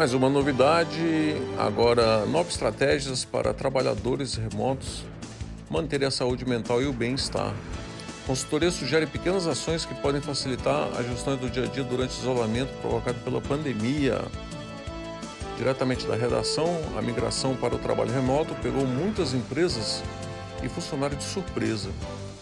Mais uma novidade, agora novas estratégias para trabalhadores remotos manterem a saúde mental e o bem-estar. Consultoria sugere pequenas ações que podem facilitar a gestão do dia a dia durante o isolamento provocado pela pandemia. Diretamente da redação, a migração para o trabalho remoto pegou muitas empresas e funcionários de surpresa.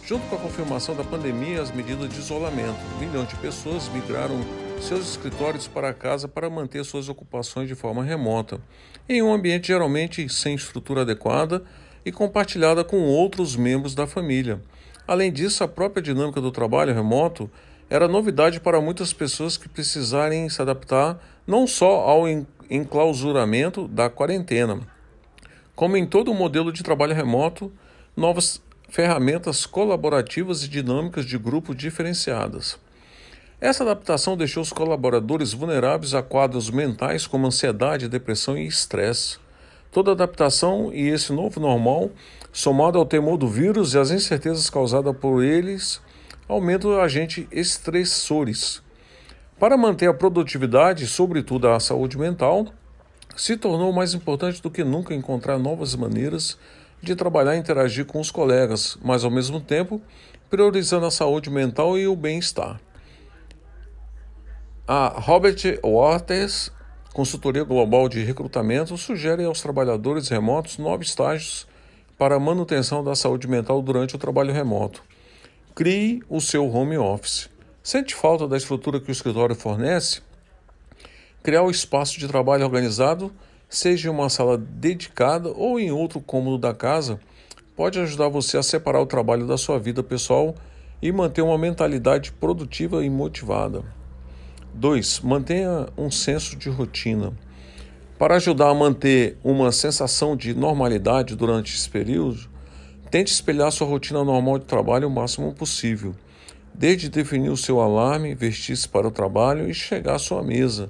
Junto com a confirmação da pandemia as medidas de isolamento, milhões de pessoas migraram seus escritórios para casa para manter suas ocupações de forma remota, em um ambiente geralmente sem estrutura adequada e compartilhada com outros membros da família. Além disso, a própria dinâmica do trabalho remoto era novidade para muitas pessoas que precisarem se adaptar não só ao enclausuramento da quarentena, como em todo o modelo de trabalho remoto, novas ferramentas colaborativas e dinâmicas de grupo diferenciadas. Essa adaptação deixou os colaboradores vulneráveis a quadros mentais como ansiedade, depressão e estresse. Toda adaptação e esse novo normal, somado ao temor do vírus e as incertezas causadas por eles, aumentam o agente estressores. Para manter a produtividade sobretudo, a saúde mental, se tornou mais importante do que nunca encontrar novas maneiras de trabalhar e interagir com os colegas, mas ao mesmo tempo priorizando a saúde mental e o bem-estar. A Robert Waters, consultoria global de recrutamento, sugere aos trabalhadores remotos nove estágios para a manutenção da saúde mental durante o trabalho remoto. Crie o seu home office. Sente falta da estrutura que o escritório fornece? Criar o um espaço de trabalho organizado, seja em uma sala dedicada ou em outro cômodo da casa, pode ajudar você a separar o trabalho da sua vida pessoal e manter uma mentalidade produtiva e motivada. 2. Mantenha um senso de rotina. Para ajudar a manter uma sensação de normalidade durante esse período, tente espelhar sua rotina normal de trabalho o máximo possível, desde definir o seu alarme, vestir-se para o trabalho e chegar à sua mesa.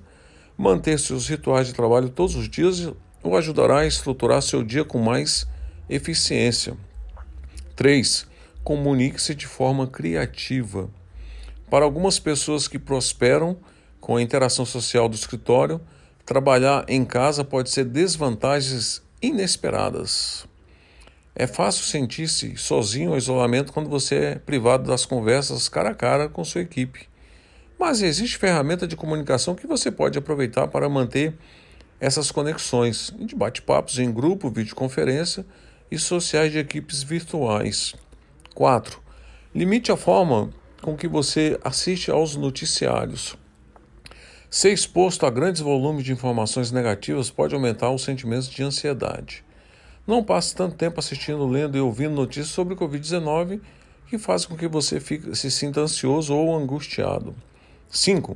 Manter seus rituais de trabalho todos os dias o ajudará a estruturar seu dia com mais eficiência. 3. Comunique-se de forma criativa. Para algumas pessoas que prosperam com a interação social do escritório, trabalhar em casa pode ser desvantagens inesperadas. É fácil sentir-se sozinho ao isolamento quando você é privado das conversas cara a cara com sua equipe. Mas existe ferramenta de comunicação que você pode aproveitar para manter essas conexões de bate-papos em grupo, videoconferência e sociais de equipes virtuais. 4. Limite a forma com que você assiste aos noticiários. Ser exposto a grandes volumes de informações negativas pode aumentar os sentimentos de ansiedade. Não passe tanto tempo assistindo, lendo e ouvindo notícias sobre o Covid-19 que fazem com que você fique, se sinta ansioso ou angustiado. 5.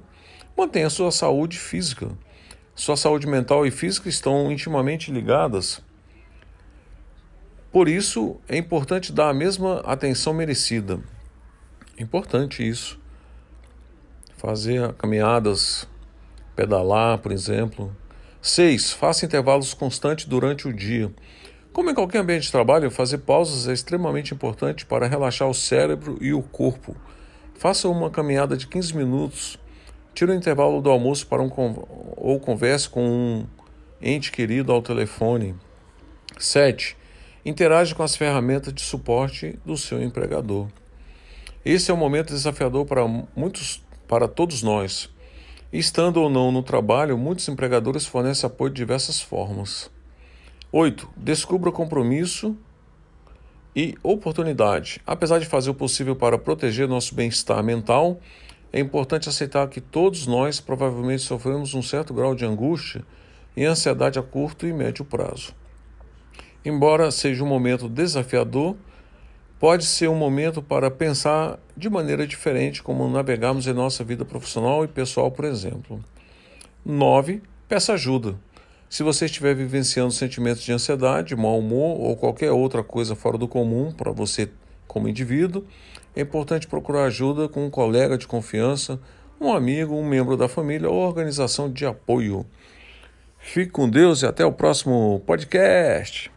Mantenha sua saúde física. Sua saúde mental e física estão intimamente ligadas. Por isso, é importante dar a mesma atenção merecida. Importante isso. Fazer caminhadas, pedalar, por exemplo. 6. Faça intervalos constantes durante o dia. Como em qualquer ambiente de trabalho, fazer pausas é extremamente importante para relaxar o cérebro e o corpo. Faça uma caminhada de 15 minutos. Tire o intervalo do almoço para um ou converse com um ente querido ao telefone. 7. Interage com as ferramentas de suporte do seu empregador. Esse é um momento desafiador para muitos, para todos nós. Estando ou não no trabalho, muitos empregadores fornecem apoio de diversas formas. 8. Descubra compromisso e oportunidade. Apesar de fazer o possível para proteger nosso bem-estar mental, é importante aceitar que todos nós provavelmente sofremos um certo grau de angústia e ansiedade a curto e médio prazo. Embora seja um momento desafiador, pode ser um momento para pensar de maneira diferente como navegarmos em nossa vida profissional e pessoal, por exemplo. 9. Peça ajuda. Se você estiver vivenciando sentimentos de ansiedade, mau humor ou qualquer outra coisa fora do comum para você como indivíduo, é importante procurar ajuda com um colega de confiança, um amigo, um membro da família ou organização de apoio. Fique com Deus e até o próximo podcast.